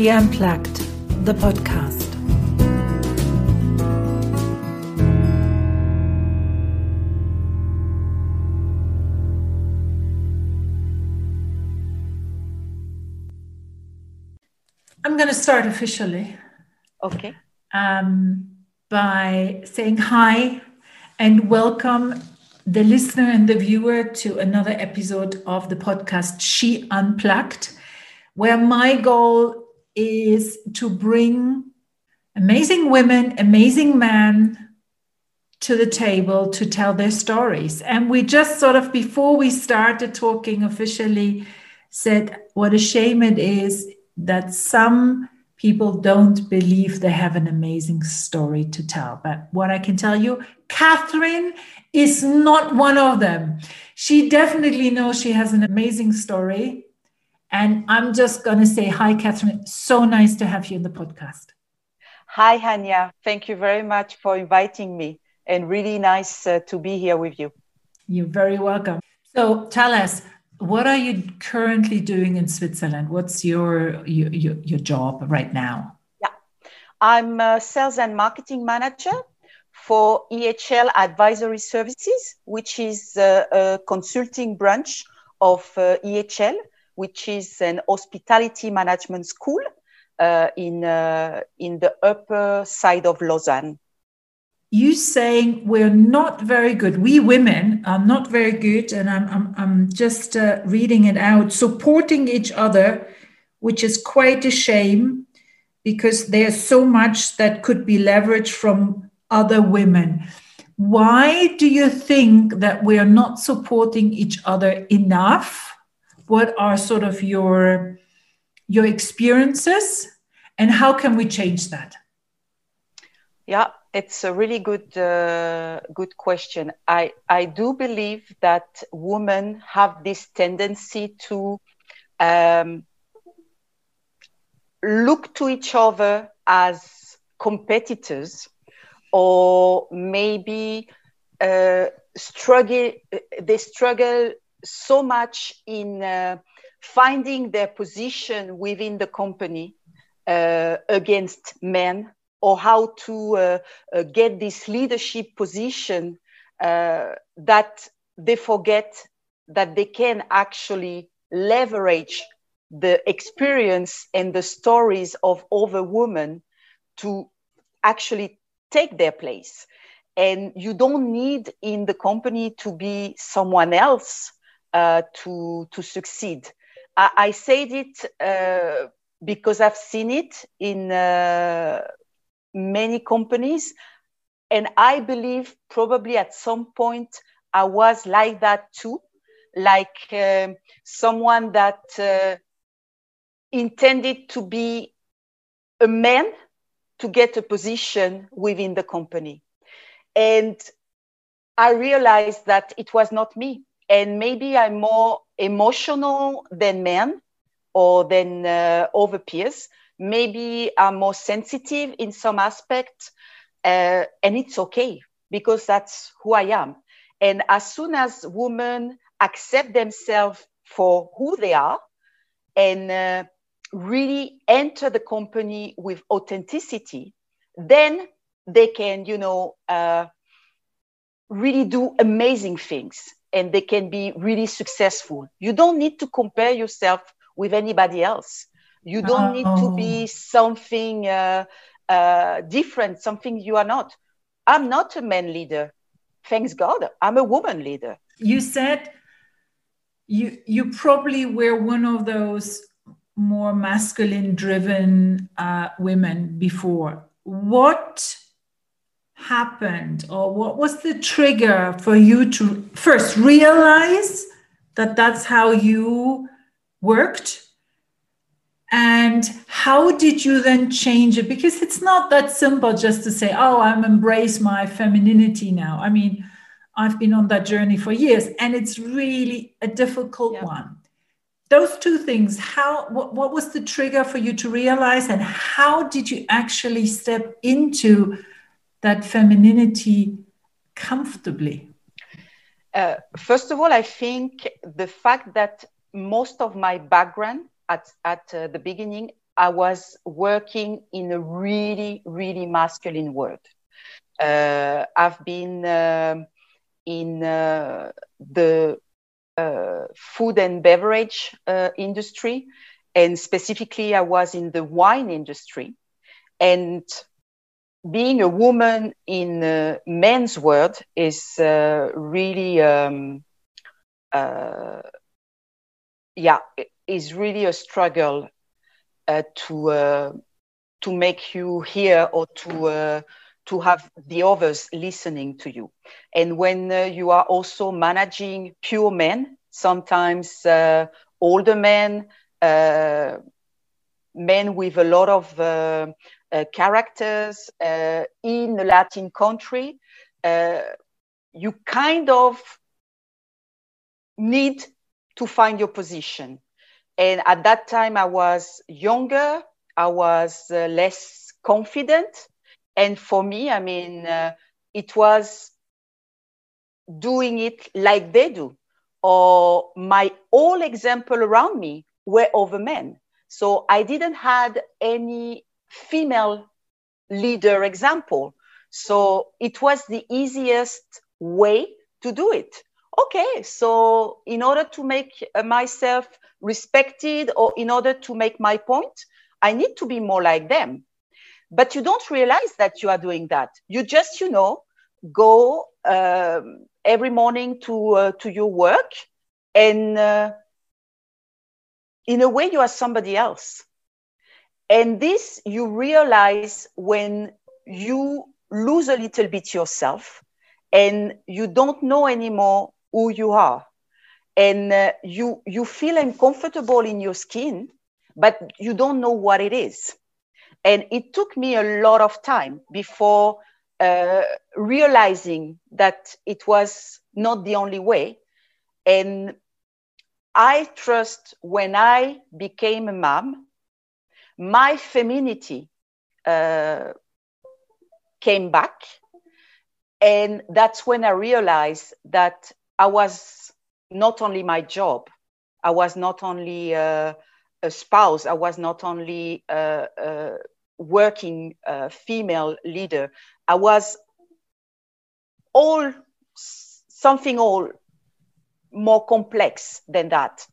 She Unplugged, the podcast. I'm going to start officially. Okay. Um, by saying hi and welcome the listener and the viewer to another episode of the podcast She Unplugged, where my goal is to bring amazing women, amazing men to the table to tell their stories. And we just sort of, before we started talking officially, said what a shame it is that some people don't believe they have an amazing story to tell. But what I can tell you, Catherine is not one of them. She definitely knows she has an amazing story. And I'm just going to say, hi, Catherine. So nice to have you in the podcast. Hi, Hanya. Thank you very much for inviting me and really nice uh, to be here with you. You're very welcome. So tell us, what are you currently doing in Switzerland? What's your your, your, your job right now? Yeah, I'm a sales and marketing manager for EHL Advisory Services, which is a, a consulting branch of uh, EHL, which is an hospitality management school uh, in uh, in the upper side of Lausanne. You saying we're not very good. We women are not very good and i'm, I'm, I'm just uh, reading it out supporting each other which is quite a shame because there's so much that could be leveraged from other women. Why do you think that we are not supporting each other enough what are sort of your your experiences and how can we change that yeah it's a really good uh, good question. I I do believe that women have this tendency to um, look to each other as competitors, or maybe uh, struggle. They struggle so much in uh, finding their position within the company uh, against men or how to uh, uh, get this leadership position uh, that they forget that they can actually leverage the experience and the stories of other women to actually take their place. And you don't need in the company to be someone else uh, to to succeed i, I said it uh, because i've seen it in uh, many companies. And I believe probably at some point I was like that too, like um, someone that uh, intended to be a man to get a position within the company. And I realized that it was not me. And maybe I'm more emotional than men or than uh, other peers. Maybe I'm more sensitive in some aspects uh, and it's okay because that's who i am. And as soon as women accept themselves for who they are and uh, really enter the company with authenticity then they can you know uh, really do amazing things and they can be really successful you don't need to compare yourself with anybody else you don't need to be oh. something uh, uh, different, something you are not. I'm not a man leader. Thanks God, I'm a woman leader. You said you you probably were one of those more masculine driven uh, women before. What happened, or what was the trigger for you to first realize that that's how you worked and how did you then change it? Because it's not that simple just to say, oh, I'm embrace my femininity now. I mean, I've been on that journey for years and it's really a difficult yeah. one. Those two things, how what, what was the trigger for you to realize and how did you actually step into that femininity comfortably? Uh, first of all, I think the fact that most of my background at, at uh, the beginning, I was working in a really, really masculine world. Uh, I've been um, in uh, the uh, food and beverage uh, industry, and specifically, I was in the wine industry. And being a woman in a men's world is uh, really, um, uh, yeah, is really a struggle uh, to uh, to make you hear or to uh, to have the others listening to you. And when uh, you are also managing pure men, sometimes older men, men with a lot of uh, characters uh, in a Latin country, uh, you kind of need to find your position. And at that time, I was younger, I was uh, less confident. And for me, I mean, uh, it was doing it like they do. Or my all example around me were over men. So I didn't had any female leader example. So it was the easiest way to do it. Okay, so in order to make myself respected or in order to make my point, I need to be more like them. But you don't realize that you are doing that. You just, you know, go um, every morning to uh, to your work, and uh, in a way, you are somebody else. And this you realize when you lose a little bit yourself and you don't know anymore who you are. And uh, you, you feel uncomfortable in your skin, but you don't know what it is. And it took me a lot of time before uh, realizing that it was not the only way. And I trust when I became a mom, my femininity uh, came back. And that's when I realized that I was not only my job, I was not only uh, a spouse, I was not only a, a working uh, female leader, I was all something all more complex than that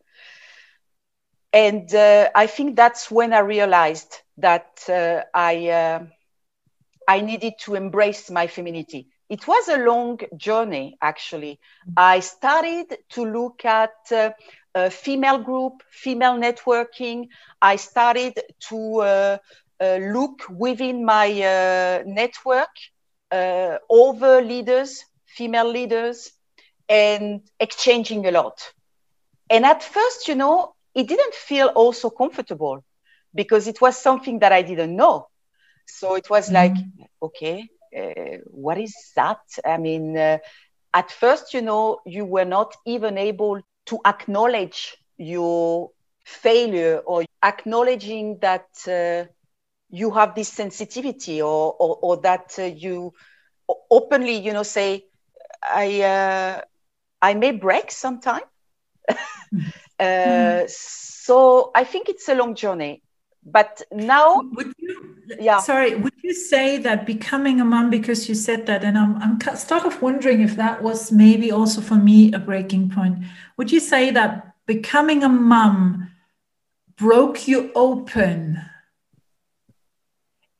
and uh, I think that's when I realized that uh, I uh, I needed to embrace my femininity. It was a long journey, actually. I started to look at uh, female group, female networking. I started to uh, uh, look within my network over leaders, female leaders, and exchanging a lot. And at first, you know, it didn't feel also comfortable because it was something that I didn't know. So it was like, mm-hmm. okay, uh, what is that? I mean, uh, at first, you know, you were not even able to acknowledge your failure or acknowledging that uh, you have this sensitivity or, or, or that uh, you openly, you know, say, I, uh, I may break sometime. Mm-hmm. Uh, so I think it's a long journey. But now, would you, yeah. Sorry, would you say that becoming a mom, because you said that, and I'm, I'm sort of wondering if that was maybe also for me a breaking point. Would you say that becoming a mom broke you open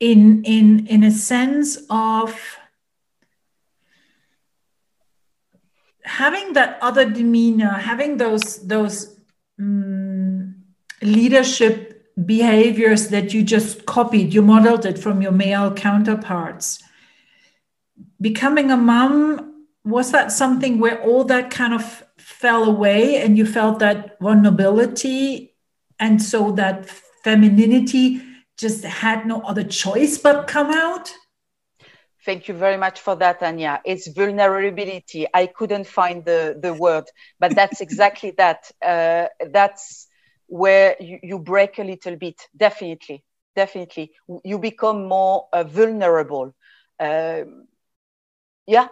in in in a sense of having that other demeanor, having those those um, leadership behaviors that you just copied, you modeled it from your male counterparts. Becoming a mom, was that something where all that kind of fell away and you felt that vulnerability and so that femininity just had no other choice but come out? Thank you very much for that, Anya. It's vulnerability. I couldn't find the, the word, but that's exactly that. Uh, that's where you, you, break a little bit. Definitely, definitely. You become more uh, vulnerable. Uh, yeah,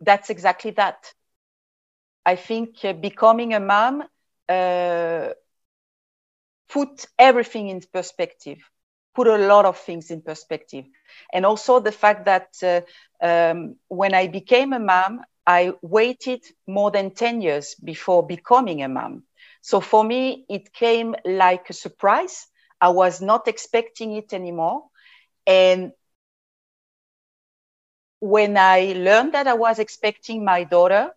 that's exactly that. I think uh, becoming a mom, uh, put everything in perspective, put a lot of things in perspective. And also the fact that uh, um, when I became a mom, I waited more than 10 years before becoming a mom. So for me, it came like a surprise. I was not expecting it anymore. And when I learned that I was expecting my daughter,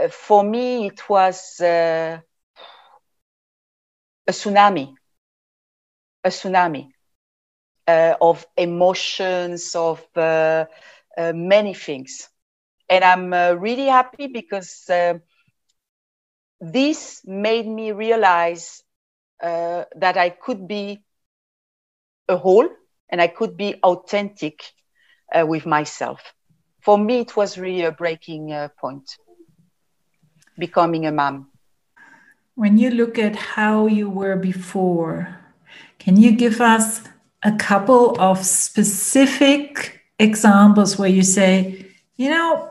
uh, for me, it was uh, a tsunami, a tsunami uh, of emotions, of uh, uh, many things. And I'm uh, really happy because this made me realize that I could be a whole and I could be authentic with myself. For me, it was really a breaking point becoming a mom? When you look at how you were before, can you give us a couple of specific examples where you say, you know,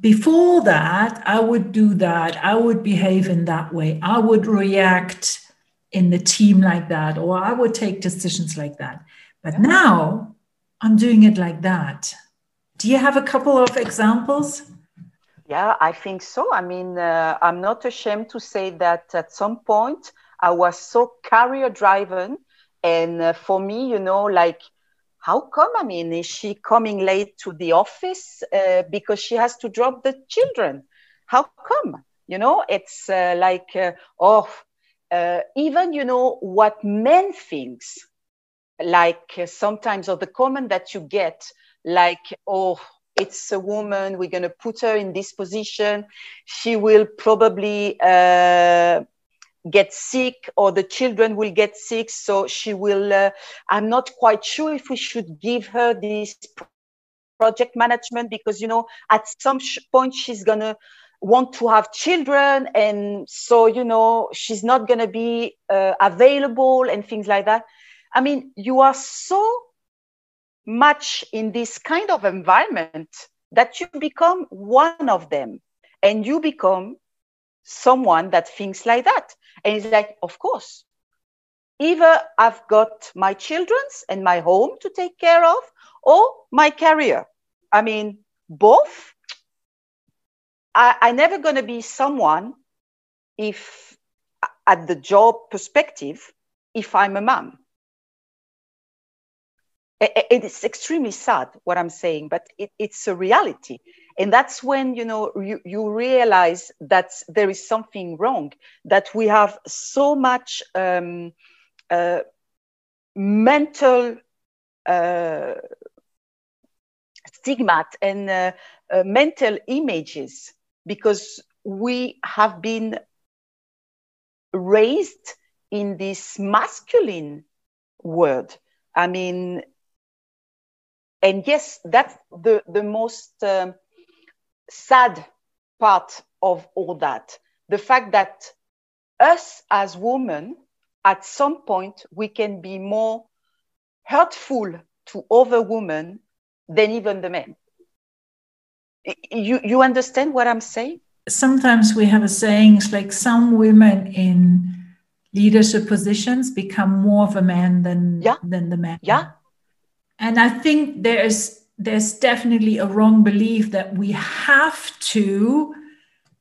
before that, I would do that, I would behave in that way, I would react in the team like that, or I would take decisions like that. But yeah. now I'm doing it like that. Do you have a couple of examples? Yeah, I think so. I mean, uh, I'm not ashamed to say that at some point I was so career driven. And uh, for me, you know, like, how come? I mean, is she coming late to the office uh, because she has to drop the children? How come? You know, it's uh, like, uh, oh, uh, even, you know, what men thinks, like sometimes, or the comment that you get, like, oh, it's a woman we're going to put her in this position she will probably uh, get sick or the children will get sick. So she will uh, i'm not quite sure if we should give her this project management because you know at some point she's going to want to have children. And so you know she's not going to be uh, available and things like that. I mean you are so much in this kind of environment that you become one of them. And you become someone that thinks like that. And he's like, of course, either I've got my children's and my home to take care of or my career. I mean, both. I, I never going to be someone if at the job perspective, if I'm a mom it is extremely sad what i'm saying but it, it's a reality and that's when you know you, you realize that there is something wrong that we have so much um, uh, mental uh, stigma and uh, uh, mental images because we have been raised in this masculine world. I mean and yes, that's the, the most um, sad part of all that. The fact that us as women, at some point, we can be more hurtful to other women than even the men. You, you understand what I'm saying? Sometimes we have a saying like some women in leadership positions become more of a man than, yeah. than the man. Yeah and i think there's there's definitely a wrong belief that we have to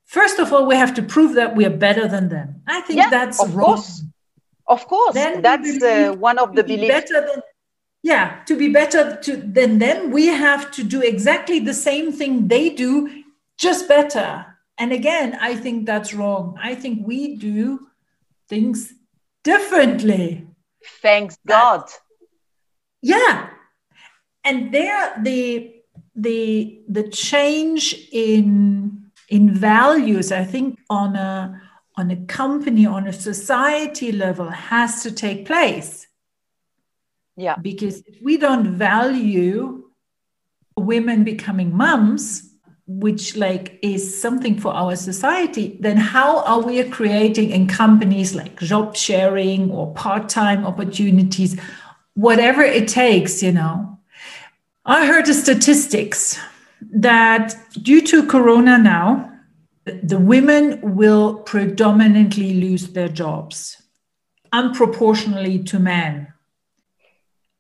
first of all we have to prove that we are better than them. I think yeah, that's of wrong. course. of course. Then that's uh, one of the beliefs. better than, yeah to be better to, than them we have to do exactly the same thing they do just better. And again i think that's wrong. I think we do things differently. Thanks god. Yeah and there the the the change in in values i think on a on a company on a society level has to take place. Yeah. Because if we don't value women becoming moms which like is something for our society then how are we creating in companies like job sharing or part-time opportunities whatever it takes you know I heard the statistics that due to Corona now, the women will predominantly lose their jobs. unproportionally to men.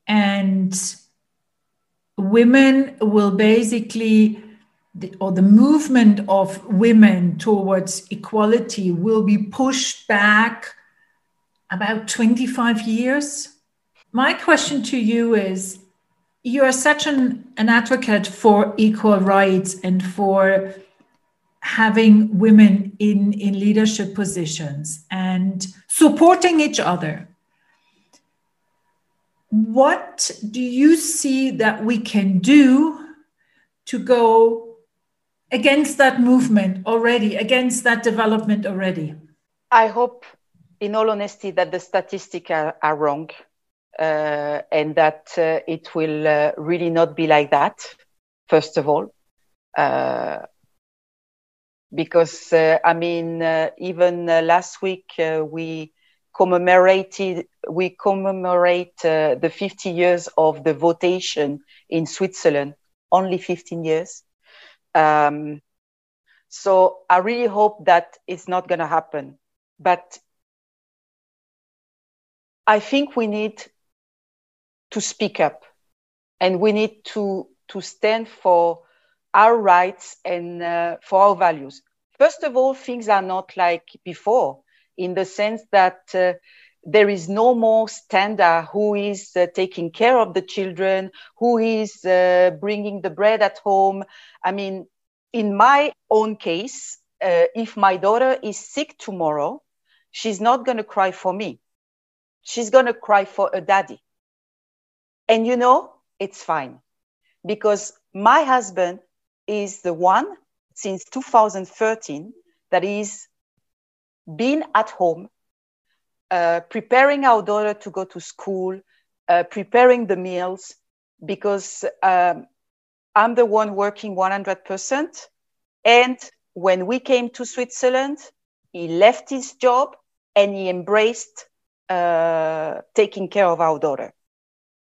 And women will basically, or the movement of women towards equality will be pushed back about 25 years. My question to you is you are such an, an advocate for equal rights and for having women in, in leadership positions and supporting each other. What do you see that we can do to go against that movement already, against that development already? I hope, in all honesty, that the statistics are, are wrong uh, and that uh, it will uh, really not be like that, first of all. Uh, because uh, I mean, uh, even last week we commemorated we commemorate the 50 years of the votation in Switzerland. Only 15 years. Um, so I really hope that it's not going to happen. But I think we need to speak up, and we need to to stand for our rights and uh, for our values. First of all, things are not like before in the sense that uh, there is no more standard who is uh, taking care of the children, who is uh, bringing the bread at home. I mean, in my own case, uh, if my daughter is sick tomorrow, she's not going to cry for me. She's going to cry for a daddy. And you know, it's fine because my husband is the one since 2013 that is being at home, uh, preparing our daughter to go to school, uh, preparing the meals, because um, I'm the one working 100%. And when we came to Switzerland, he left his job and he embraced uh, taking care of our daughter.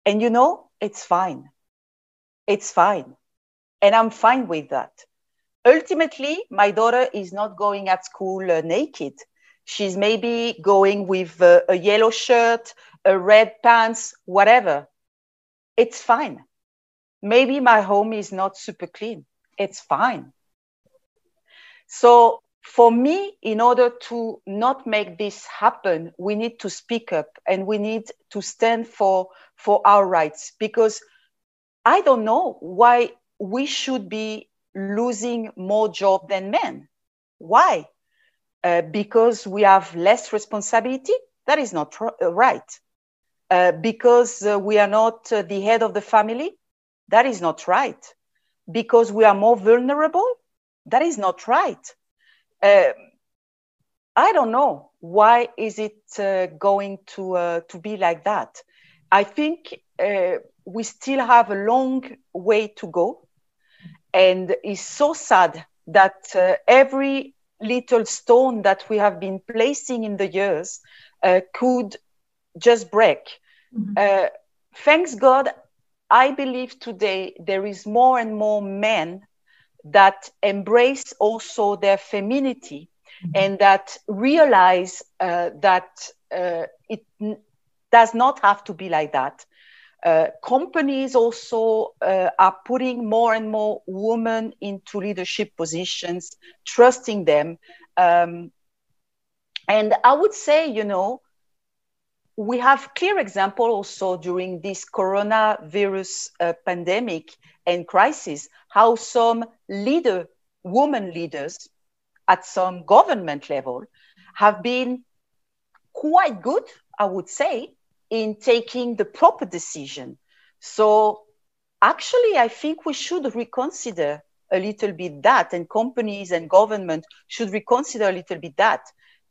And you know, it's fine. It's fine and I'm fine with that. Ultimately, my daughter is not going at school uh, naked. She's maybe going with uh, a yellow shirt, a red pants, whatever. It's fine. Maybe my home is not super clean. It's fine. So, for me, in order to not make this happen, we need to speak up and we need to stand for, for our rights because I don't know why we should be losing more job than men. Why? Uh, because we have less responsibility? That is not uh, right. Uh, because uh, we are not uh, the head of the family? That is not right. Because we are more vulnerable? That is not right. Uh, I don't know why is it going to to be like that. I think we still have a long way to go and it's so sad that uh, every little stone that we have been placing in the years uh, could just break. Mm-hmm. Uh, thanks God, I believe today there is more and more men that embrace also their femininity mm-hmm. and that realize uh, that uh, it n- does not have to be like that. Uh, companies also uh, are putting more and more women into leadership positions, trusting them. Um, and I would say, you know, we have clear example also during this coronavirus uh, pandemic and crisis, how some leader, women leaders at some government level have been quite good, I would say, in taking the proper decision. So actually, I think we should reconsider a little bit that, and companies and government should reconsider a little bit that.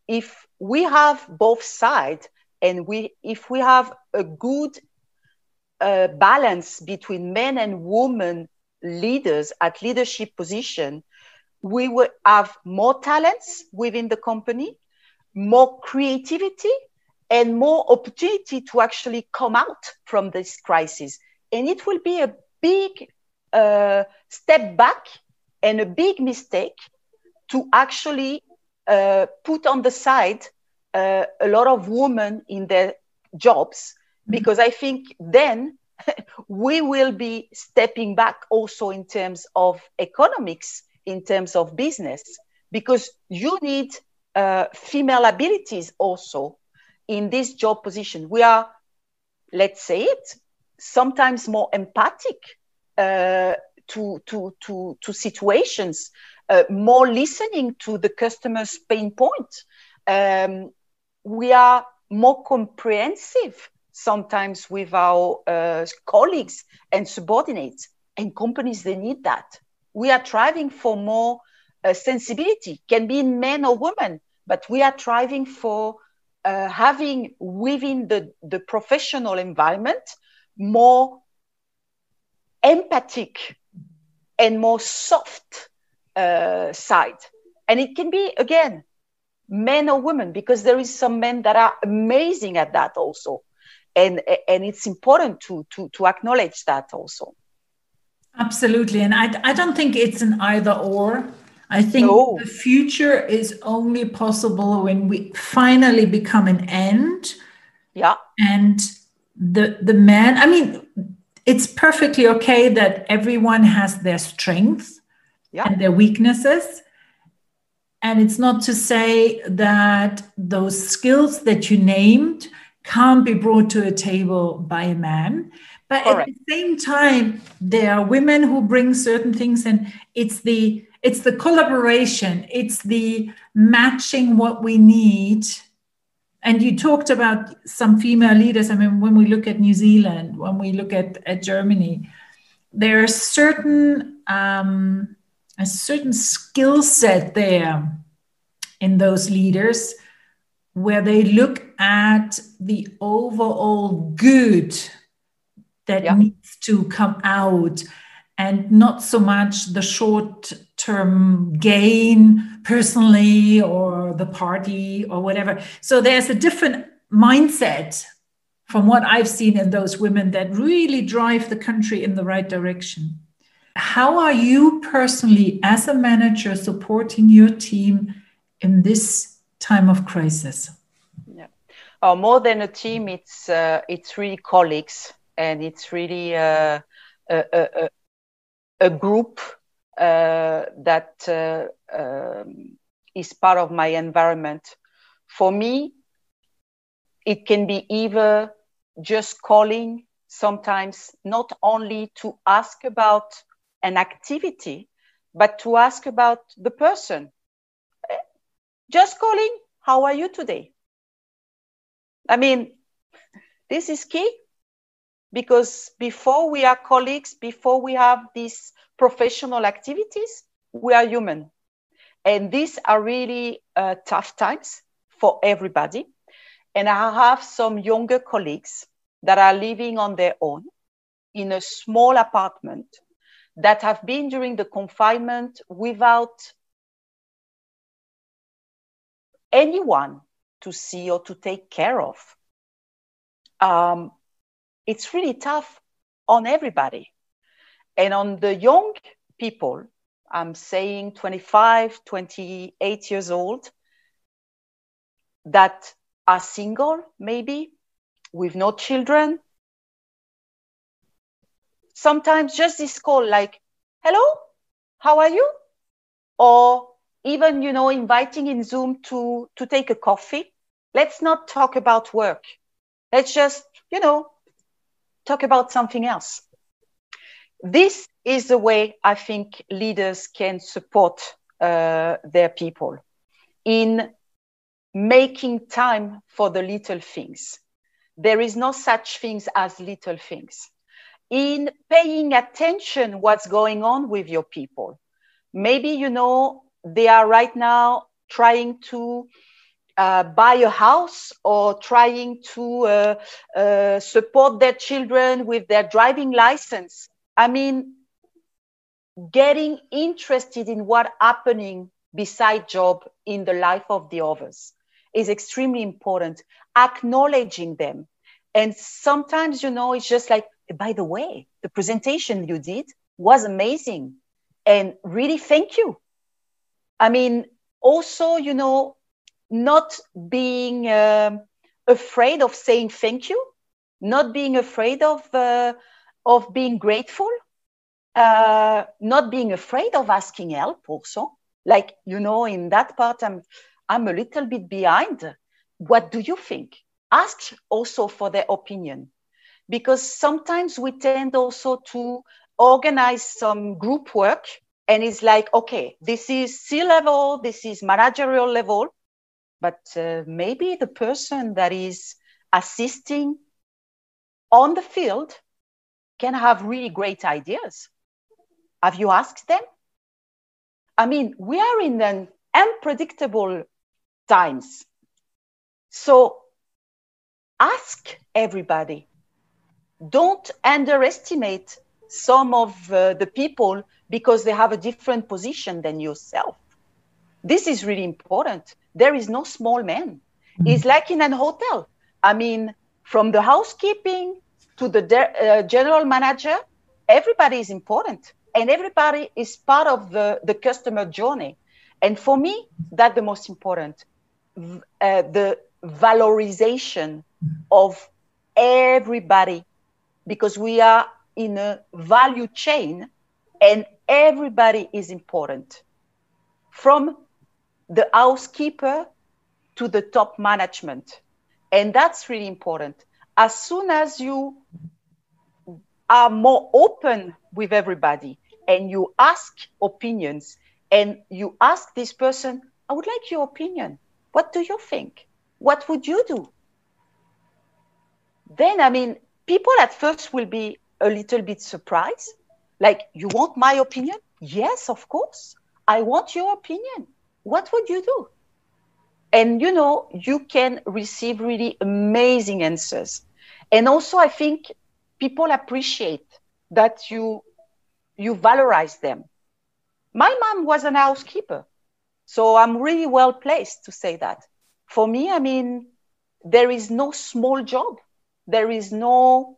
If we have both sides, and we, if we have a good uh, balance between men and women leaders at leadership position, we will have more talents within the company, more creativity, and more opportunity to actually come out from this crisis. And it will be a big uh, step back and a big mistake to actually uh, put on the side uh, a lot of women in their jobs mm-hmm. because I think then we will be stepping back also in terms of economics, in terms of business, because you need uh, female abilities also in this job position. We are, let's say it, sometimes more empathic uh, to, to, to, to situations, uh, more listening to the customer's pain point. Um, we are more comprehensive sometimes with our uh, colleagues and subordinates and companies they need that. We are striving for more uh, sensibility can be men or women but we are striving for uh, having within the, the professional environment more empathic and more soft uh, side. And it can be again men or women because there is some men that are amazing at that also. And and it's important to to to acknowledge that also. Absolutely. And i i don't think it's an either or. I think no. the future is only possible when we finally become an end. Yeah. And the the man i mean it's perfectly okay that everyone has their strengths yeah. and their weaknesses and it's not to say that those skills that you named can't be brought to a table by a man. But Correct. at the same time, there are women who bring certain things, and it's the it's the collaboration, it's the matching what we need. And you talked about some female leaders. I mean, when we look at New Zealand, when we look at, at Germany, there are certain um, a certain skill set there in those leaders where they look at the overall good that yeah. needs to come out and not so much the short term gain personally or the party or whatever. So there's a different mindset from what I've seen in those women that really drive the country in the right direction. How are you personally, as a manager, supporting your team in this time of crisis? Yeah. Oh, more than a team, it's uh, it's really colleagues, and it's really uh, a, a, a, group uh, that uh, um, is part of my environment. For me, it can be either just calling sometimes not only to ask about an activity, but to ask about the person just calling, how are you today? I mean, this is key because before we are colleagues, before we have these professional activities, we are human. And these are really uh, tough times for everybody. And I have some younger colleagues that are living on their own in a small apartment that have been during the confinement without anyone to see or to take care of. Um, it's really tough on everybody. And on the young people, I'm saying 25, 28 years old, that are single, maybe with no children. Sometimes just this call, like, hello, how are you? Or even you know inviting in zoom to to take a coffee let's not talk about work. Let's just you know talk about something else. This is the way i think leaders can support uh, their people in making time for the little things. There is no such things as little things. In paying attention what's going on with your people. Maybe you know they are right now trying to uh, buy a house or trying to uh, uh, support their children with their driving license. I mean, getting interested in what happening beside job in the life of the others is extremely important. Acknowledging them. And sometimes, you know, it's just like, by the way, the presentation you did was amazing. And really, thank you I mean, also, you know, not being um, afraid of saying thank you, not being afraid of, uh, of being grateful, uh, not being afraid of asking help also. Like, you know, in that part, I'm, I'm a little bit behind. What do you think? Ask also for their opinion. Because sometimes we tend also to organize some group work and it's like, okay, this is C level, this is managerial level, but uh, maybe the person that is assisting on the field can have really great ideas. Have you asked them? I mean, we are in an unpredictable times. So ask everybody. Don't underestimate some of uh, the people because they have a different position than yourself. This is really important. There is no small man. Mm-hmm. It's like in an hotel. I mean, from the housekeeping to the de- uh, general manager, everybody is important and everybody is part of the, the customer journey. And for me, that's the most important. Uh, the valorization of everybody because we are in a value chain and everybody is important. From the housekeeper to the top management. And that's really important. As soon as you are more open with everybody and you ask opinions and you ask this person i would like your opinion. What do you think? What would you do? Then i mean people at first will be a little bit surprised like, you want my opinion? Yes, of course. I want your opinion. What would you do? And you know, you can receive really amazing answers. And also, I think people appreciate that you you valorize them. My mom was an housekeeper, so I'm really well placed to say that. For me, I mean, there is no small job. There is no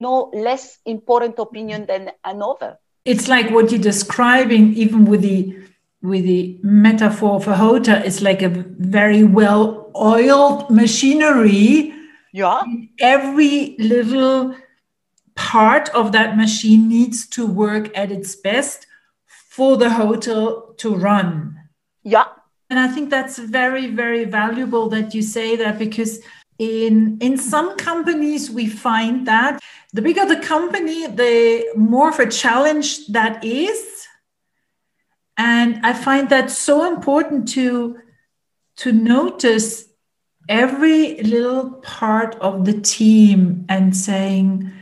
no less important opinion than another. It's like what you're describing, even with the with the metaphor for Hota, it's like a very well oiled machinery. Yeah. Every little part of that machine needs to work at its best for the hotel to run. Yeah. And I think that's very, very valuable that you say that because in in some companies we find that the bigger the company the more of a challenge that is. And i find that so important to to notice every little part of the team and saying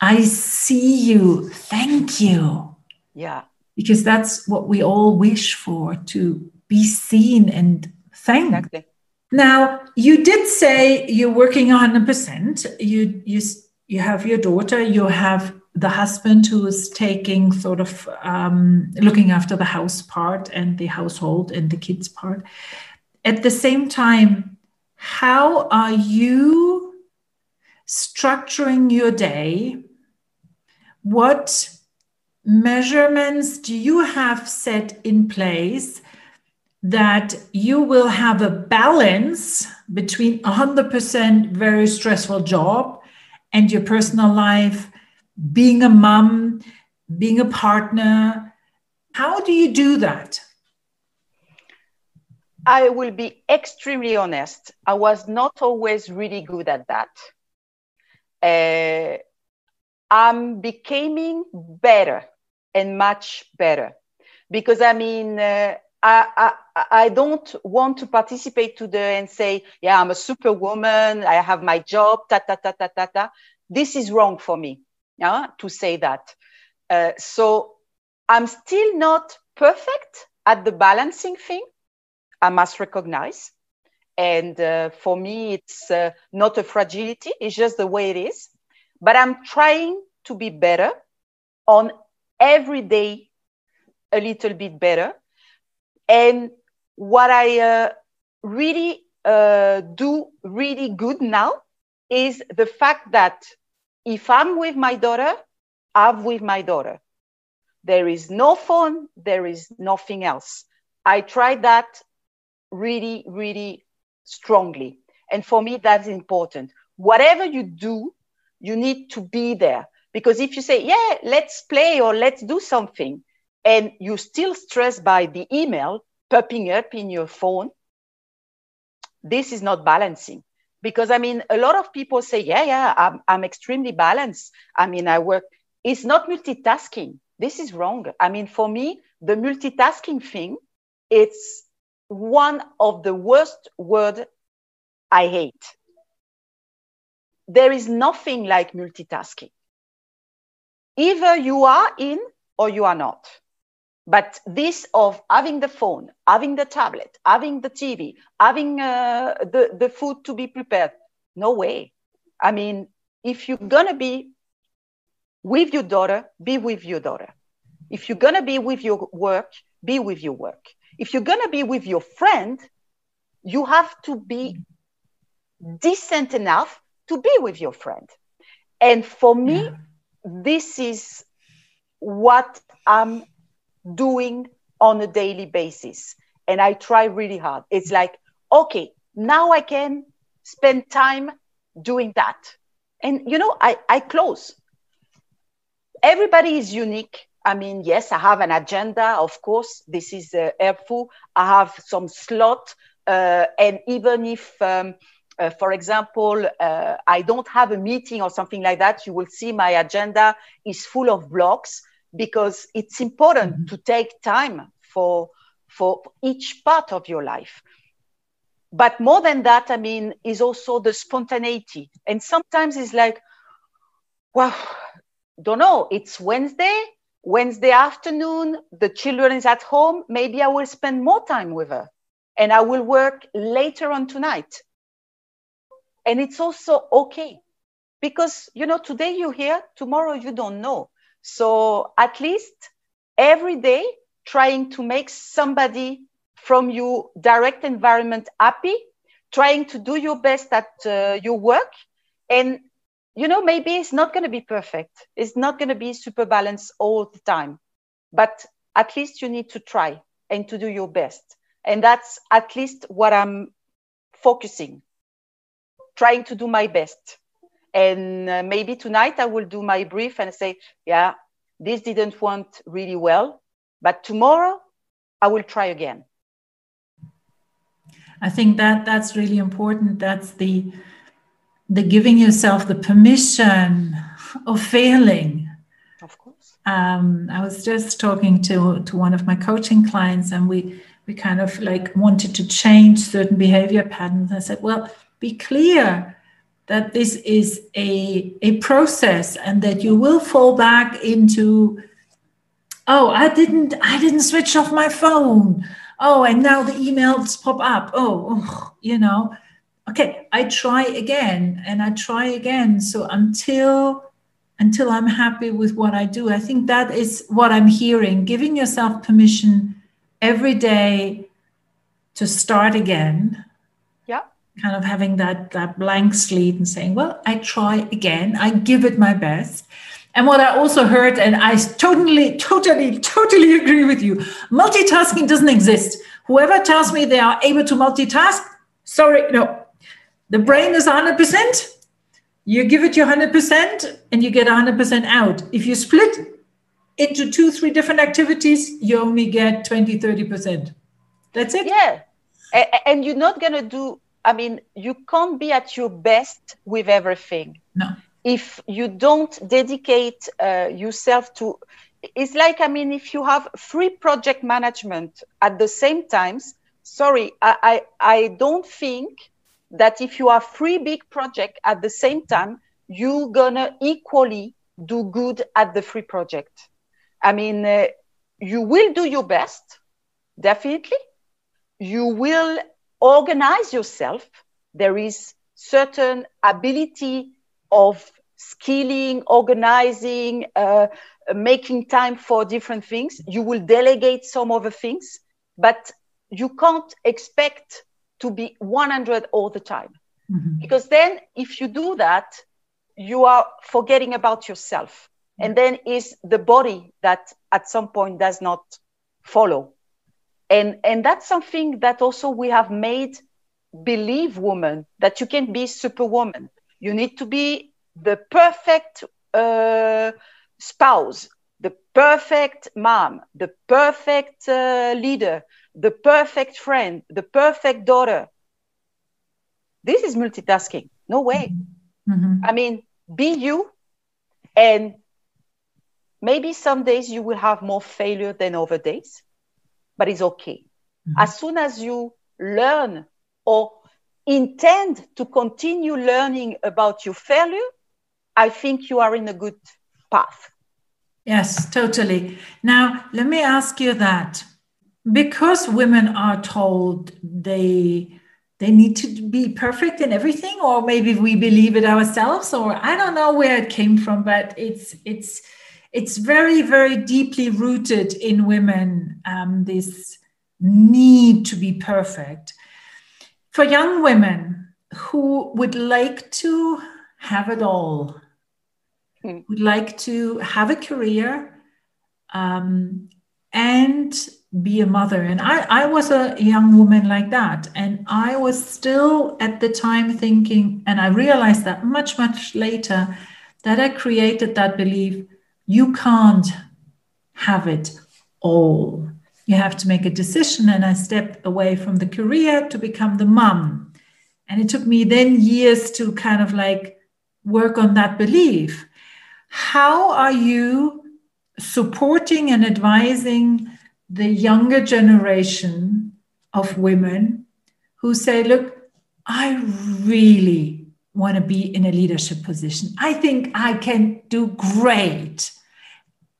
i see you. Thank you. Yeah. Because that's what we all wish for to be seen and thanked. Exactly now, you did say you're working 100%. You, you, you have your daughter, you have the husband who is taking sort of um, looking after the house part and the household and the kids part. At the same time, how are you structuring your day? What measurements do you have set in place that you will have a balance between 100% very stressful job and your personal life, being a mom, being a partner. How do you do that? I will be extremely honest. I was not always really good at that. Uh, I'm becoming better and much better because I mean, uh, I, I, I don't want to participate to the and say, yeah, I'm a superwoman. I have my job. Ta ta ta ta ta ta. This is wrong for me. Yeah, to say that. Uh, so I'm still not perfect at the balancing thing. I must recognize. And uh, for me, it's uh, not a fragility. It's just the way it is. But I'm trying to be better on every day, a little bit better and what I uh, really uh, do really good now is the fact that if I'm with my daughter, I'm with my daughter. There is no phone, there is nothing else. I tried that really, really strongly. And for me, that's important. Whatever you do, you need to be there. Because if you say, yeah, let's play or let's do something, and you're still stressed by the email popping up in your phone, this is not balancing. Because I mean, a lot of people say, yeah, yeah, I'm, I'm extremely balanced. I mean, I work. It's not multitasking. This is wrong. I mean, for me, the multitasking thing, it's one of the worst word I hate. There is nothing like multitasking. Either you are in or you are not. But this of having the phone, having the tablet, having the TV, having uh, the, the food to be prepared, no way. I mean, if you're going to be with your daughter, be with your daughter. If you're going to be with your work, be with your work. If you're going to be with your friend, you have to be decent enough to be with your friend. And for me, this is what I'm doing on a daily basis. And I try really hard. It's like, okay, now I can spend time doing that. And, you know, I, I close. Everybody is unique. I mean, yes, I have an agenda, of course. This is uh, helpful. I have some slot. Uh, and even if, um, uh, for example, uh, I don't have a meeting or something like that, you will see my agenda is full of blocks because it's important mm-hmm. to take time for for each part of your life. But more than that i mean is also the spontaneity. And sometimes it's like well don't know. It's wednesday wednesday afternoon the children is at home. Maybe i will spend more time with her and i will work later on tonight. And it's also okay because you know today you're here tomorrow you don't know so at least every day, trying to make somebody from your direct environment happy, trying to do your best at uh, your work. And, you know, maybe it's not going to be perfect. It's not going to be super balanced all the time. But at least you need to try and to do your best. And that's at least what I'm focusing, trying to do my best. And uh, maybe tonight I will do my brief and say, yeah, this didn't went really well, but tomorrow I will try again. I think that that's really important. That's the the giving yourself the permission of failing. Of course. Um, I was just talking to to one of my coaching clients, and we we kind of like wanted to change certain behavior patterns. I said, well, be clear that this is a, a process and that you will fall back into oh i didn't i didn't switch off my phone. Oh and now the emails pop up. Oh, you know. Okay i try again and i try again. So until until i'm happy with what i do i think that is what i'm hearing giving yourself permission every day to start again kind of having that that blank slate and saying well i try again. I give it my best. And what i also heard and i totally totally totally agree with you multitasking doesn't exist. Whoever tells me they are able to multitask sorry no. The brain is 100% you give it your 100% and you get 100% out. If you split into two three different activities you only get 20 30% that's it. Yeah. And you're not going to do I mean, you can't be at your best with everything. No. If you don't dedicate uh, yourself to, it's like, I mean, if you have free project management at the same times, sorry, I, I, I don't think that if you have three big project at the same time, you're gonna equally do good at the free project. I mean, uh, you will do your best, definitely. You will organize yourself, there is certain ability of skilling, organizing, uh, making time for different things. You will delegate some other things, but you can't expect to be 100 all the time. Mm-hmm. Because then, if you do that, you are forgetting about yourself. Mm-hmm. And then is the body that at some point does not follow. And and that's something that also we have made believe woman that you can be superwoman. You need to be the perfect uh, spouse the perfect mom the perfect uh, leader the perfect friend the perfect daughter. This is multitasking. No way. Mm-hmm. i mean be you and maybe some days you will have more failure than other days but it's okay. Mm-hmm. As soon as you learn or intend to continue learning about your failure, I think you are in a good path. Yes, totally. Now, let me ask you that because women are told they they need to be perfect in everything or maybe we believe it ourselves or i don't know where it came from but it's it's it's very, very deeply rooted in women, um, this need to be perfect. For young women who would like to have it all, mm. would like to have a career um, and be a mother. And I, I was a young woman like that. And I was still at the time thinking, and I realized that much, much later, that I created that belief you can't have it all. You have to make a decision. And I stepped away from the career to become the mom. And it took me then years to kind of like work on that belief. How are you supporting and advising the younger generation of women who say, look, I really want to be in a leadership position. I think I can do great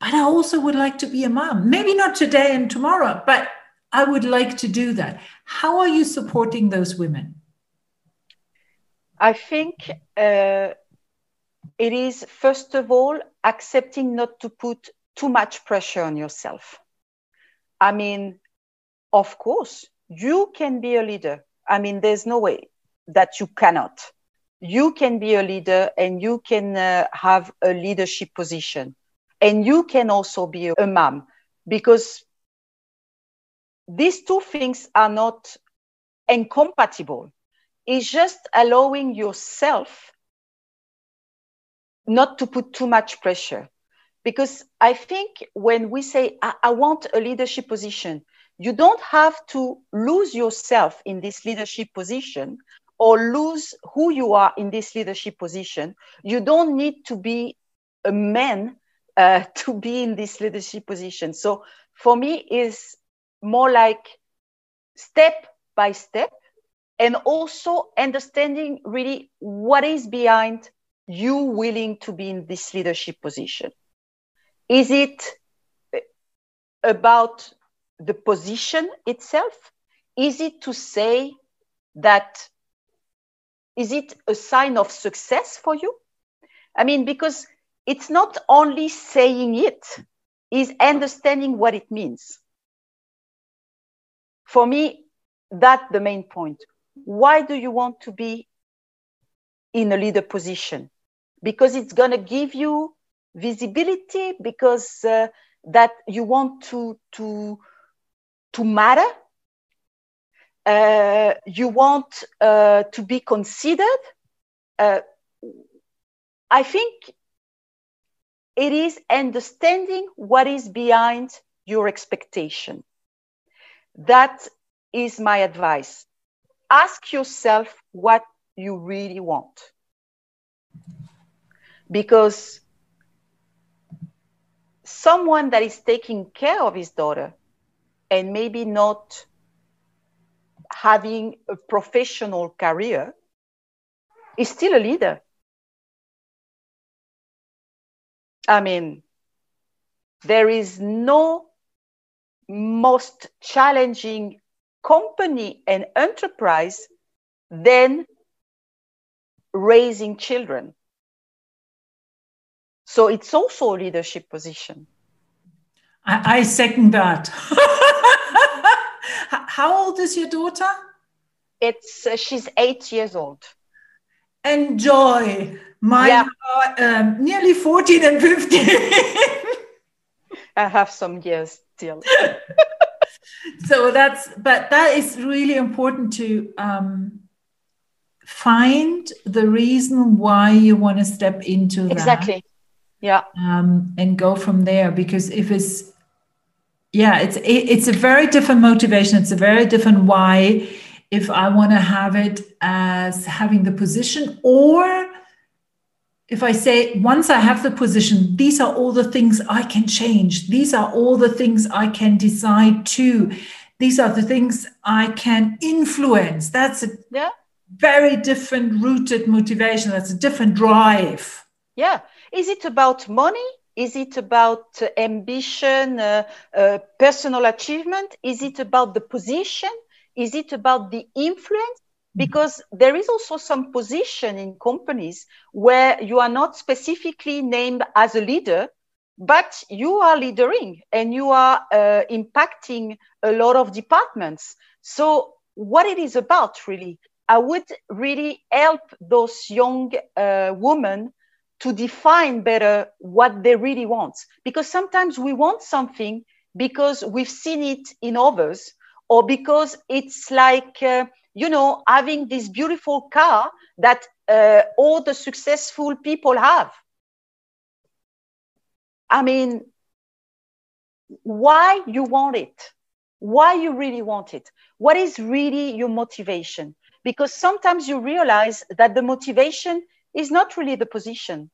but I also would like to be a mom. Maybe not today and tomorrow, but I would like to do that. How are you supporting those women? I think uh, it is, first of all, accepting not to put too much pressure on yourself. I mean, of course, you can be a leader. I mean, there's no way that you cannot. You can be a leader and you can uh, have a leadership position and you can also be a mom because these two things are not incompatible. It's just allowing yourself not to put too much pressure. Because I think when we say, I, I want a leadership position, you don't have to lose yourself in this leadership position or lose who you are in this leadership position. You don't need to be a man uh, to be in this leadership position. So for me, is more like step by step, and also understanding really what is behind you willing to be in this leadership position. Is it about the position itself? Is it to say that? Is it a sign of success for you? I mean, because it's not only saying it, is understanding what it means. For me, that's the main point. Why do you want to be in a leader position? Because it's going to give you visibility, because uh, that you want to, to, to matter. Uh, you want uh, to be considered. Uh, I think it is understanding what is behind your expectation. That is my advice. Ask yourself what you really want. Because someone that is taking care of his daughter and maybe not having a professional career is still a leader I mean, there is no most challenging company and enterprise than raising children. So it's also a leadership position. I, I second that. How old is your daughter? It's uh, she's eight years old. Enjoy. Mine yeah. are um, nearly 14 and 15. I have some years still. so that's but that is really important to um, find the reason why you want to step into that exactly yeah um, and go from there because if it's yeah it's it, it's a very different motivation it's a very different why if i want to have it as having the position or if I say, once I have the position, these are all the things I can change. These are all the things I can decide to. These are the things I can influence. That's a yeah. very different rooted motivation. That's a different drive. Yeah. Is it about money? Is it about uh, ambition, uh, uh, personal achievement? Is it about the position? Is it about the influence? Because there is also some position in companies where you are not specifically named as a leader but you are leading and you are uh, impacting a lot of departments. So what it is about really i would really help those young uh, women to define better what they really want. Because sometimes we want something because we've seen it in others or because it's like uh, you know, having this beautiful car that uh, all the successful people have. I mean, why you want it? Why you really want it? What is really your motivation? Because sometimes you realize that the motivation is not really the position.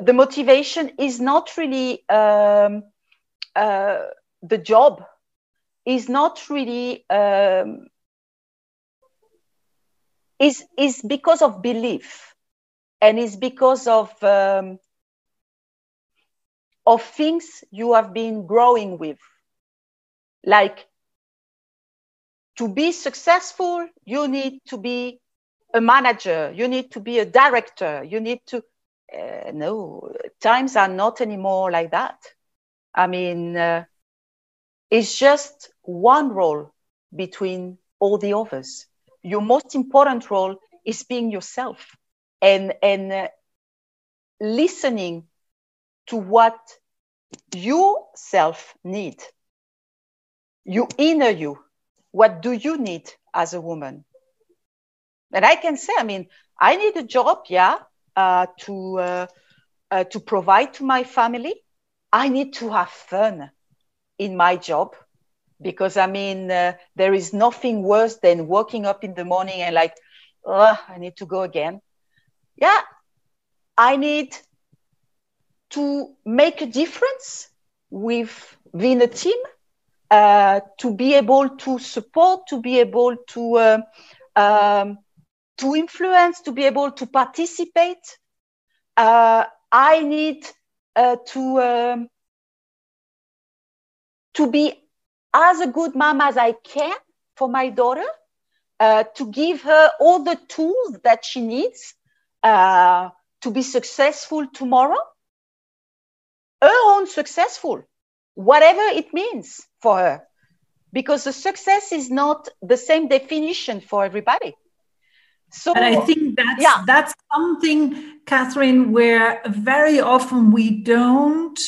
The motivation is not really um, uh, the job, is not really um, is is because of belief and is because of um, of things you have been growing with. Like to be successful you need to be a manager you need to be a director you need to uh, no times are not anymore like that. I mean uh, it's just one role between all the others your most important role is being yourself and and uh, listening to what you self need. You inner you. What do you need as a woman? And i can say i mean i need a job yeah uh, to uh, uh, to provide to my family. I need to have fun in my job because I mean, uh, there is nothing worse than waking up in the morning and like, oh, I need to go again. Yeah, I need to make a difference with within a team, uh, to be able to support, to be able to uh, um, to influence, to be able to participate. Uh, I need uh, to um, to be as a good mom as I can for my daughter, uh, to give her all the tools that she needs uh, to be successful tomorrow, her own successful, whatever it means for her. Because the success is not the same definition for everybody. So, and I think that's yeah. that's something, Catherine, where very often we don't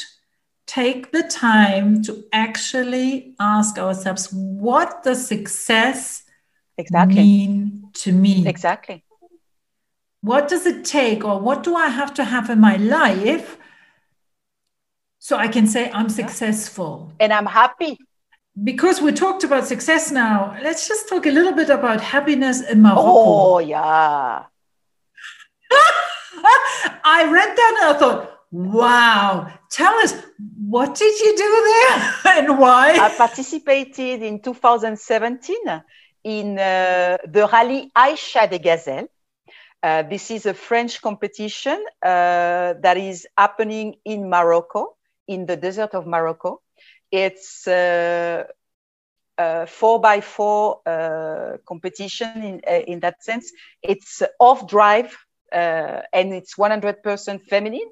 take the time to actually ask ourselves what does success exactly. mean to me? Exactly. What does it take or what do i have to have in my life so i can say i'm successful? And i'm happy. Because we talked about success now let's just talk a little bit about happiness in morocco. Oh yeah. I read that and i thought Wow. Tell us, what did you do there and why? I participated in 2017 in uh, the Rally Aïcha des Gazelles. Uh, this is a French competition uh, that is happening in Morocco, in the desert of Morocco. It's uh, a four by four uh, competition in, uh, in that sense. It's off drive and it's 100% feminine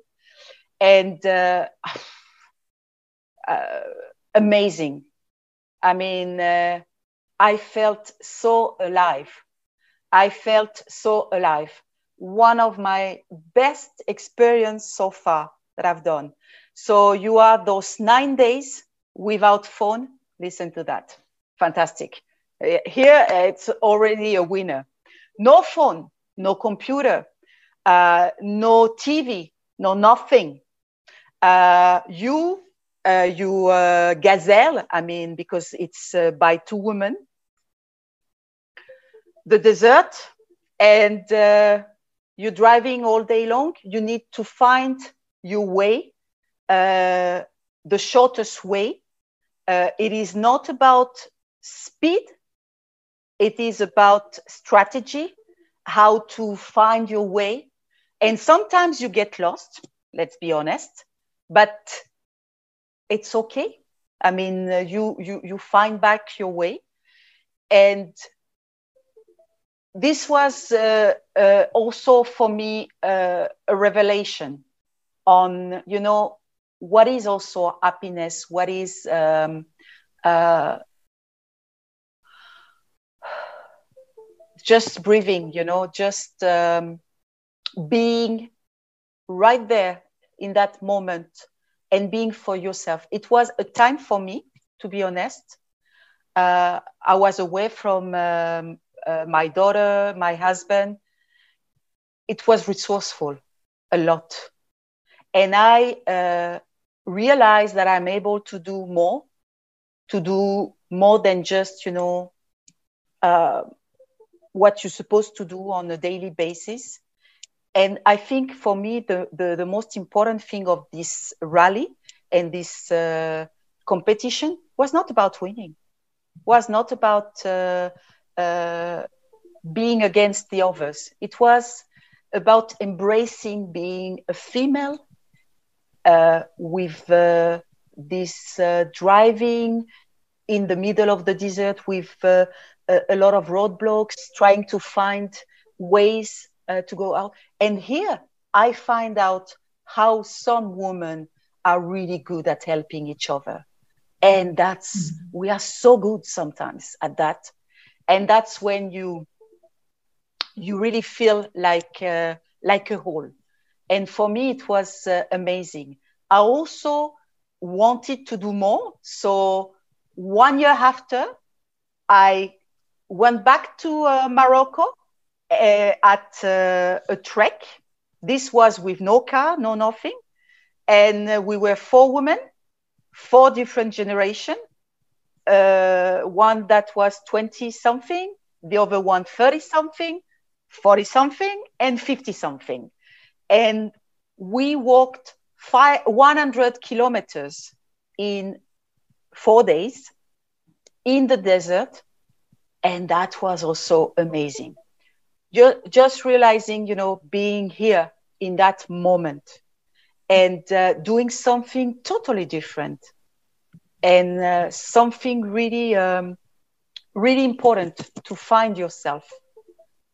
and uh, uh, amazing. I mean, uh, I felt so alive. I felt so alive. One of my best experience so far that I've done. So you are those nine days without phone, Listen to that. Fantastic. Uh, here it's already a winner. No phone, no computer, uh, no TV, no nothing. Uh, you, uh, you uh, gazelle, I mean, because it's by two women. The desert, and you're driving all day long. You need to find your way, the shortest way. it is not about speed, it is about strategy, how to find your way. And sometimes you get lost, let's be honest, but it's okay. I mean, uh, you, you, you find back your way. And this was uh, uh, also for me uh, a revelation on, you know, what is also happiness, what is um, uh, just breathing, you know, just um, being right there in that moment and being for yourself. It was a time for me, to be honest. Uh, I was away from um, uh, my daughter, my husband. It was resourceful a lot. And I uh, realized that I'm able to do more, to do more than just, you know, uh, what you're supposed to do on a daily basis. And I think for me, the, the, the most important thing of this rally and this uh, competition was not about winning, was not about uh, uh, being against the others. It was about embracing being a female uh, with uh, this uh, driving in the middle of the desert with a, a lot of roadblocks, trying to find ways uh, to go out. And here I find out how some women are really good at helping each other. And that's, mm-hmm. we are so good sometimes at that. And that's when you, you really feel like, uh, like a whole. And for me, it was uh, amazing. I also wanted to do more. So one year after, I went back to uh, Morocco at uh, a trek. This was with no car, no nothing. And uh, we were four women, four different generations. Uh, one that was 20 something, the other one 30 something, 40 something, and 50 something. And we walked five, 100 kilometers in four days in the desert and that was also amazing just realizing you know being here in that moment and uh, doing something totally different and uh, something really um, really important to find yourself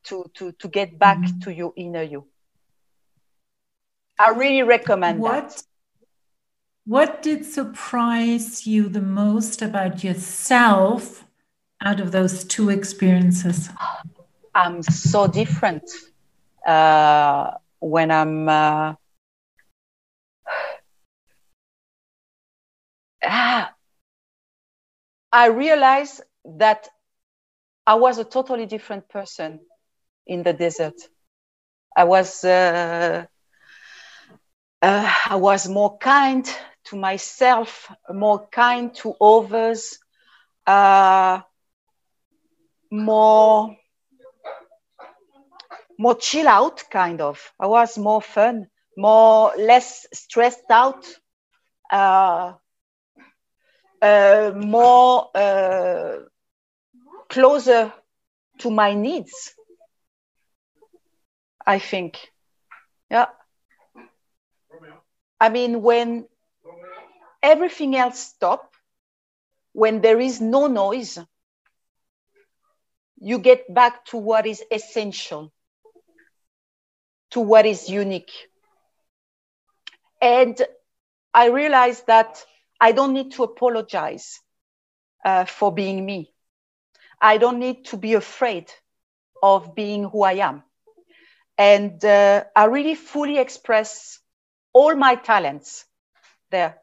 to to to get back mm-hmm. to your inner you i really recommend what that. what did surprise you the most about yourself out of those two experiences? I'm so different uh, when I'm. Uh, I realized that I was a totally different person in the desert. I was uh, uh, I was more kind to myself, more kind to others. Uh, more more chill out kind of. I was more fun more less stressed out uh, uh, more uh, closer to my needs i think. Yeah. I mean when everything else stop when there is no noise you get back to what is essential, to what is unique. And I realized that I don't need to apologize uh, for being me. I don't need to be afraid of being who I am. And uh, I really fully express all my talents there.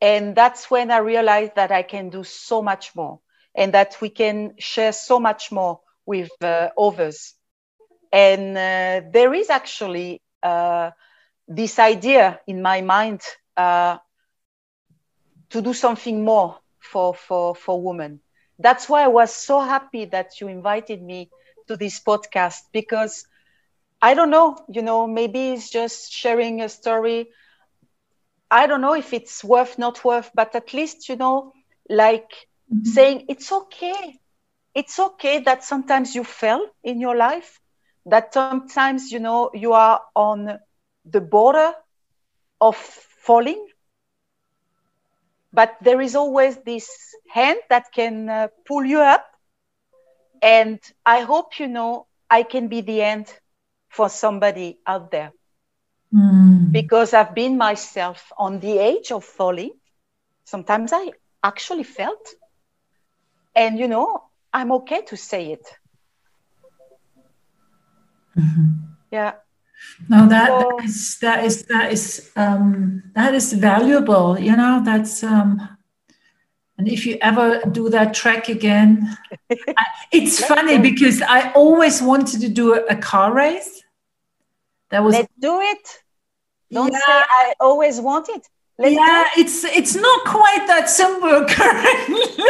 And that's when I realized that I can do so much more and that we can share so much more with uh, others. And uh, there is actually uh, this idea in my mind uh, to do something more for, for, for women. That's why I was so happy that you invited me to this podcast because I don't know, you know, maybe it's just sharing a story. I don't know if it's worth, not worth, but at least, you know, like mm-hmm. saying it's okay. It's okay that sometimes you fail in your life, that sometimes, you know, you are on the border of falling. But there is always this hand that can uh, pull you up. And I hope, you know, I can be the end for somebody out there. Mm. Because I've been myself on the edge of falling. Sometimes I actually felt. And, you know, I'm okay to say it. Mm-hmm. Yeah. No, that, so, that is that is that is um, that is valuable. You know, that's um, and if you ever do that track again, I, it's funny because I always wanted to do a, a car race. That was let's do it. Don't yeah. say I always wanted. Let's yeah, it's it's not quite that simple currently.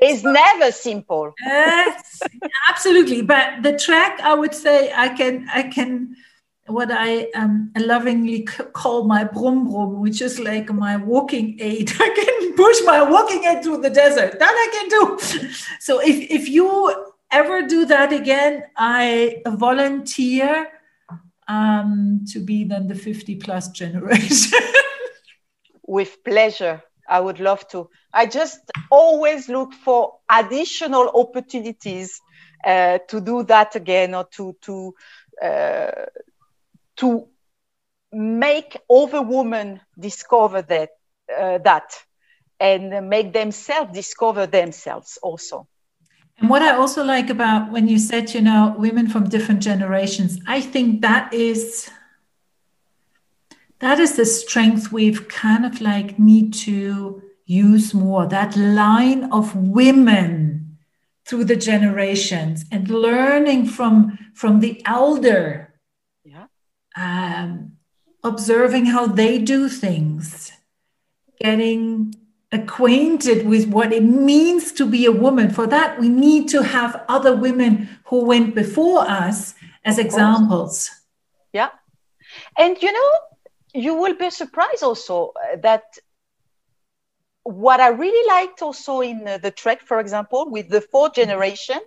It's never simple. yes, absolutely. But the track, I would say, I can I can what I um, lovingly call my brum brum, which is like my walking aid. I can push my walking aid through the desert. That I can do. So if if you ever do that again, I volunteer um, to be then the 50 plus generation. With pleasure. I would love to. I just always look for additional opportunities uh, to do that again or to to uh, to make other women discover that uh, that and make themselves discover themselves also. And what I also like about when you said, you know, women from different generations, I think that is that is the strength we've kind of like need to use more. That line of women through the generations and learning from from the elder. Yeah. Um, observing how they do things, getting acquainted with what it means to be a woman. For that, we need to have other women who went before us as examples. Yeah. And you know, you will be surprised also uh, that what I really liked also in uh, the trek, for example, with the fourth generation,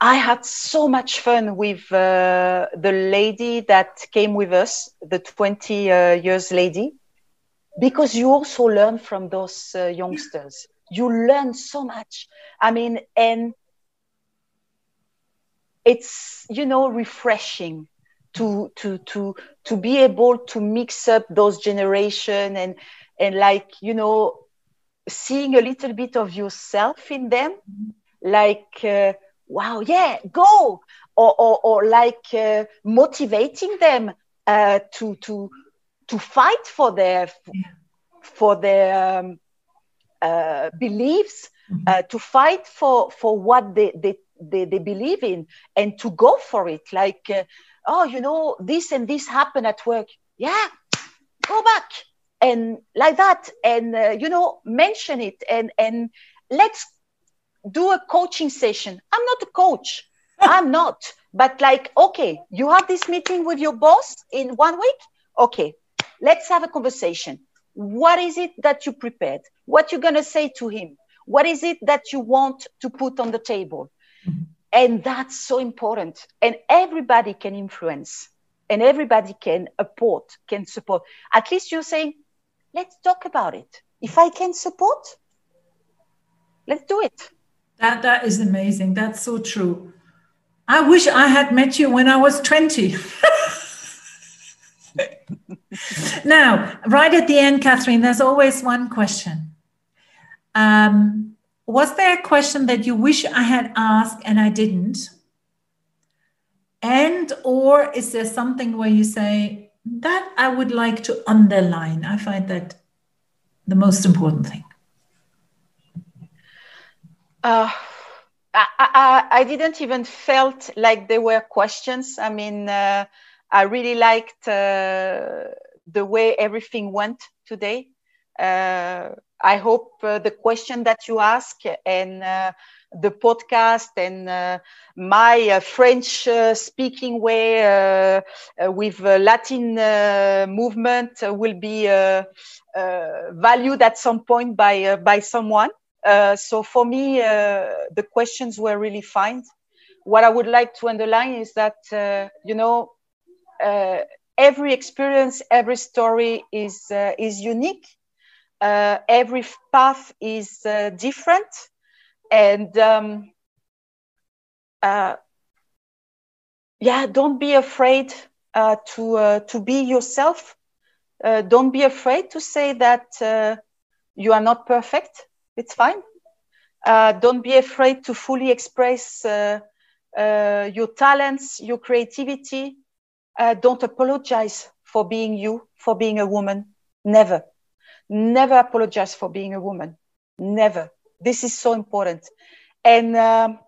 I had so much fun with uh, the lady that came with us, the 20 uh, years lady because you also learn from those uh, youngsters. You learn so much. I mean and it's you know refreshing to to to to be able to mix up those generation and and like you know seeing a little bit of yourself in them like uh, wow yeah go or or, or like uh, motivating them uh, to to to fight for their for their um, uh, beliefs, mm-hmm. uh, to fight for for what they, they they, they believe in, and to go for it. Like, uh, oh, you know, this and this happened at work. Yeah, go back and like that, and uh, you know, mention it, and and let's do a coaching session. I'm not a coach. I'm not. But like, okay, you have this meeting with your boss in one week. Okay, Let's have a conversation. What is it that you prepared? What you're going to say to him? What is it that you want to put on the table? Mm-hmm. And that's so important. And everybody can influence and everybody can support, can support. At least you're saying, let's talk about it. If I can support, let's do it. That that is amazing. That's so true. I wish I had met you when I was 20. now, right at the end, Catherine, there's always one question. Um, was there a question that you wish I had asked and I didn't? And or is there something where you say that I would like to underline? I find that the most important thing? Uh, I, I, I, didn't even felt like there were questions. I mean, uh, I really liked uh, the way everything went today. I hope uh, the question that you ask and uh, the podcast and uh, my uh, French uh, speaking way uh, with Latin movement will be valued at some point by by someone. so for me, the questions were really fine. What I would like to underline is that you know every experience, every story is is unique. Every path is different. And um, uh, yeah don't be afraid uh, to uh, to be yourself. Uh, don't be afraid to say that uh, you are not perfect. It's fine. Uh, don't be afraid to fully express your talents your creativity. Don't apologize for being you for being a woman. Never never apologize for being a woman never this is so important. And um,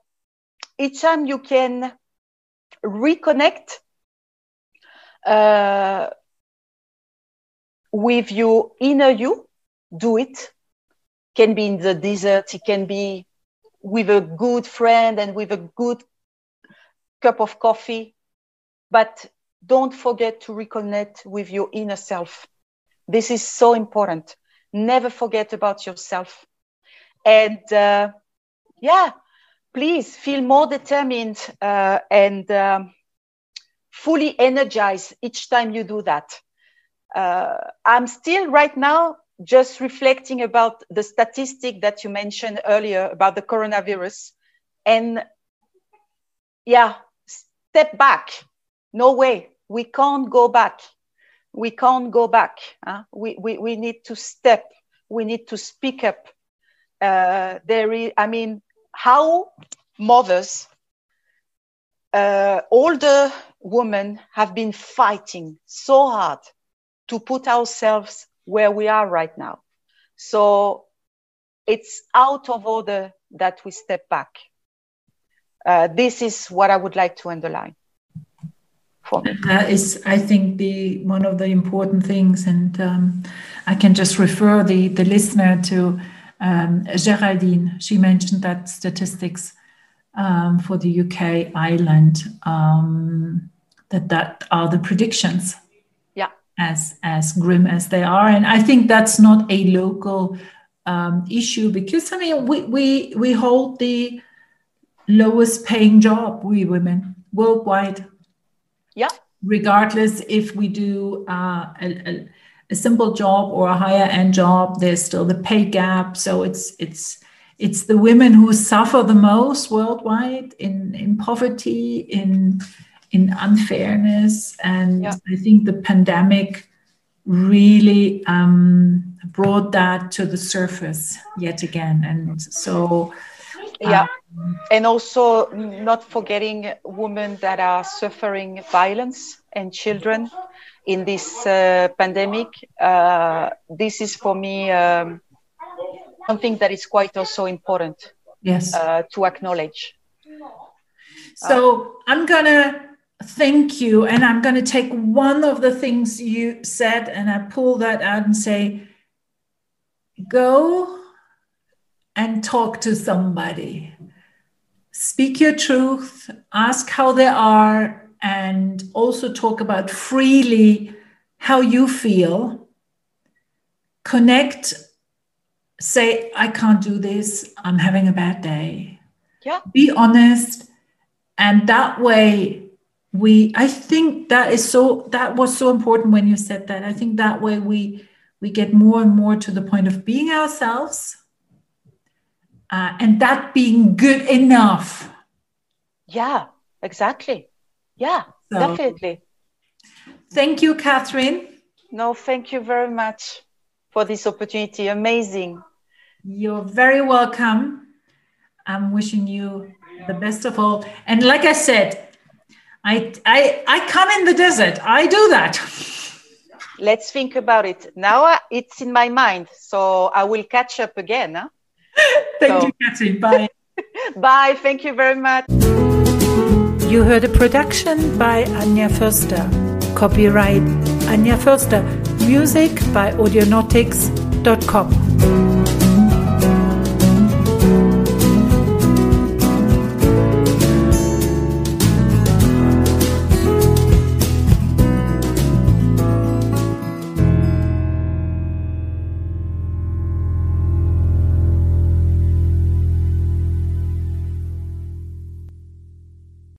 each time you can reconnect uh, with your inner you, do it. Can be in the desert, it can be with a good friend and with a good cup of coffee. But don't forget to reconnect with your inner self. This is so important. Never forget about yourself. And uh, yeah please feel more determined uh, and um, fully energized each time you do that. Uh, i'm still right now just reflecting about the statistic that you mentioned earlier about the coronavirus. And yeah step back. No way. We can't go back we can't go back huh? we, we, we need to step we need to speak up uh, there is, I mean, how mothers, uh, older women have been fighting so hard to put ourselves where we are right now. So it's out of order that we step back. Uh, this is what I would like to underline. For me. That is, I think, the one of the important things, and um, I can just refer the the listener to um, Geraldine, she mentioned that statistics um, for the UK Ireland um, that that are the predictions. Yeah. As as grim as they are, and I think that's not a local um, issue because I mean we we we hold the lowest paying job we women worldwide. Yeah. Regardless if we do uh, a, a a simple job or a higher end job there's still the pay gap so it's it's it's the women who suffer the most worldwide in in poverty in in unfairness and yeah. i think the pandemic really um, brought that to the surface yet again and so yeah um, and also not forgetting women that are suffering violence and children in this uh, pandemic. Uh, this is for me um, something that is quite also important yes. Uh, to acknowledge. So I'm gonna thank you, and I'm gonna take one of the things you said, and I pull that out and say, go and talk to somebody. Speak your truth, ask how they are, and also talk about freely how you feel. Connect, say, I can't do this, I'm having a bad day. Yeah. Be honest. And that way, we i think that is so that was so important when you said that i think that way we we get more and more to the point of being ourselves uh, and that being good enough yeah exactly yeah, so, definitely. Thank you, Catherine. No, thank you very much for this opportunity. Amazing. You're very welcome. I'm wishing you the best of all. And like I said, I I I come in the desert. I do that. let's think about it. Now uh, it's in my mind, so I will catch up again. Huh? Thank so. you, Kathy. Bye. Bye. Thank you very much. You heard a production by Anja Förster. Copyright Anja Förster. Music by Audionautix.com.